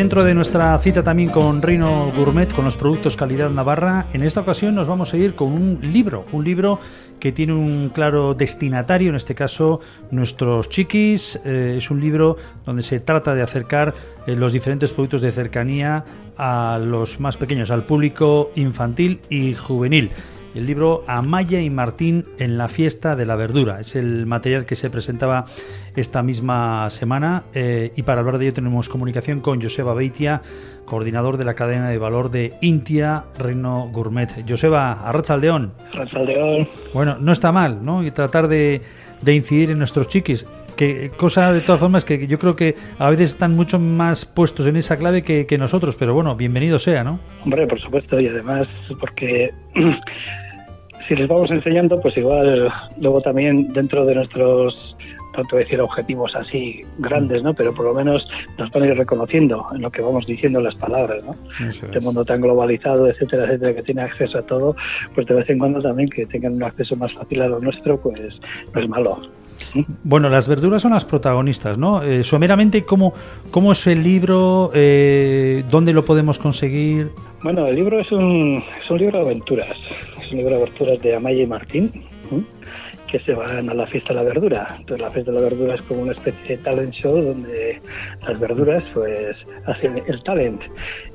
Dentro de nuestra cita también con Reino Gourmet, con los productos calidad navarra, en esta ocasión nos vamos a ir con un libro, un libro que tiene un claro destinatario, en este caso nuestros chiquis. Eh, es un libro donde se trata de acercar eh, los diferentes productos de cercanía a los más pequeños, al público infantil y juvenil el libro Amaya y Martín en la fiesta de la verdura. Es el material que se presentaba esta misma semana eh, y para hablar de ello tenemos comunicación con Joseba Beitia, coordinador de la cadena de valor de Intia Reino Gourmet. Joseba, Arrachaldeón. Arrachaldeón. Bueno, no está mal, ¿no? Y tratar de, incidir en nuestros chiquis. Que, cosa de todas formas que yo creo que a veces están mucho más puestos en esa clave que, que nosotros, pero bueno, bienvenido sea, ¿no? Hombre, por supuesto, y además porque si les vamos enseñando, pues igual luego también dentro de nuestros tanto decir objetivos así grandes, ¿no? Pero por lo menos nos van a ir reconociendo en lo que vamos diciendo las palabras, ¿no? este mundo tan globalizado, etcétera, etcétera, que tiene acceso a todo, pues de vez en cuando también que tengan un acceso más fácil a lo nuestro, pues no es malo. Bueno, las verduras son las protagonistas, ¿no? Eh, someramente, ¿cómo, ¿cómo es el libro? Eh, ¿Dónde lo podemos conseguir? Bueno, el libro es un, es un libro de aventuras. Libro de aventuras de Amaya y Martín que se van a la fiesta de la verdura. Entonces la fiesta de la verdura es como una especie de talent show donde las verduras pues hacen el talent.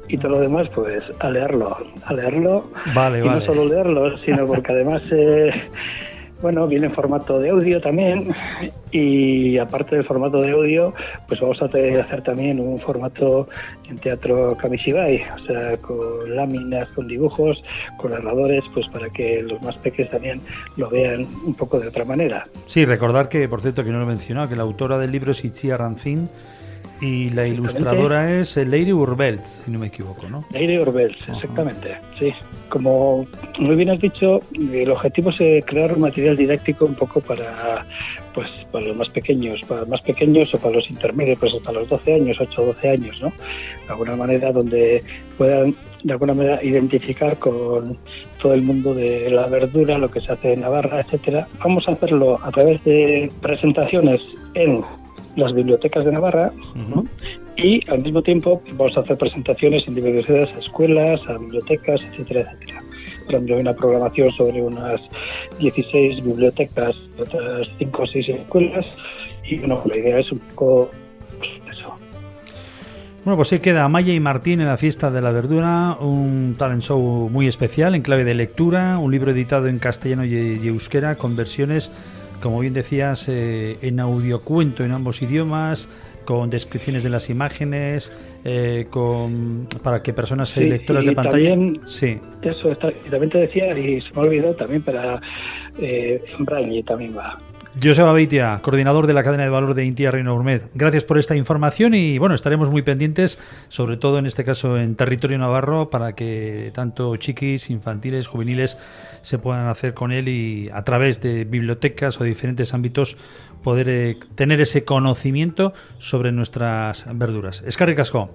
Y todo lo demás pues a leerlo, a leerlo. Vale, y no solo leerlo, sino porque además eh, bueno, viene en formato de audio también y aparte del formato de audio, pues vamos a hacer también un formato en teatro kamishibai, o sea, con láminas, con dibujos, con narradores, pues para que los más pequeños también lo vean un poco de otra manera. Sí, recordar que, por cierto, que no lo he mencionado, que la autora del libro es Itzia Rancín, y la ilustradora es eh, Lady Urbelts, si no me equivoco, ¿no? Lady Urbelts, exactamente, sí. Como muy bien has dicho, el objetivo es crear un material didáctico un poco para pues para los más pequeños, para los más pequeños o para los intermedios, pues hasta los 12 años, 8 o 12 años, ¿no? De alguna manera donde puedan de alguna manera identificar con todo el mundo de la verdura, lo que se hace en Navarra, etcétera. Vamos a hacerlo a través de presentaciones en las bibliotecas de Navarra y al mismo tiempo vamos a hacer presentaciones en diversas escuelas, a bibliotecas, etcétera, etcétera. Por ejemplo, hay una programación sobre unas 16 bibliotecas, otras 5 o 6 escuelas y bueno, la idea es un poco pues, eso. Bueno, pues sí queda Maya y Martín en la fiesta de la verdura, un talent show muy especial en clave de lectura, un libro editado en castellano y euskera con versiones como bien decías, eh, en audiocuento en ambos idiomas, con descripciones de las imágenes, eh, con para que personas lectoras de pantalla. También, sí. Eso, está, y también te decía, y se me ha olvidado también para eh, en braille también va. Joseba Beitia, coordinador de la cadena de valor de Intia Reino Gourmet. Gracias por esta información y bueno, estaremos muy pendientes, sobre todo en este caso en territorio navarro, para que tanto chiquis, infantiles, juveniles se puedan hacer con él y a través de bibliotecas o diferentes ámbitos poder eh, tener ese conocimiento sobre nuestras verduras. Escarri Casco.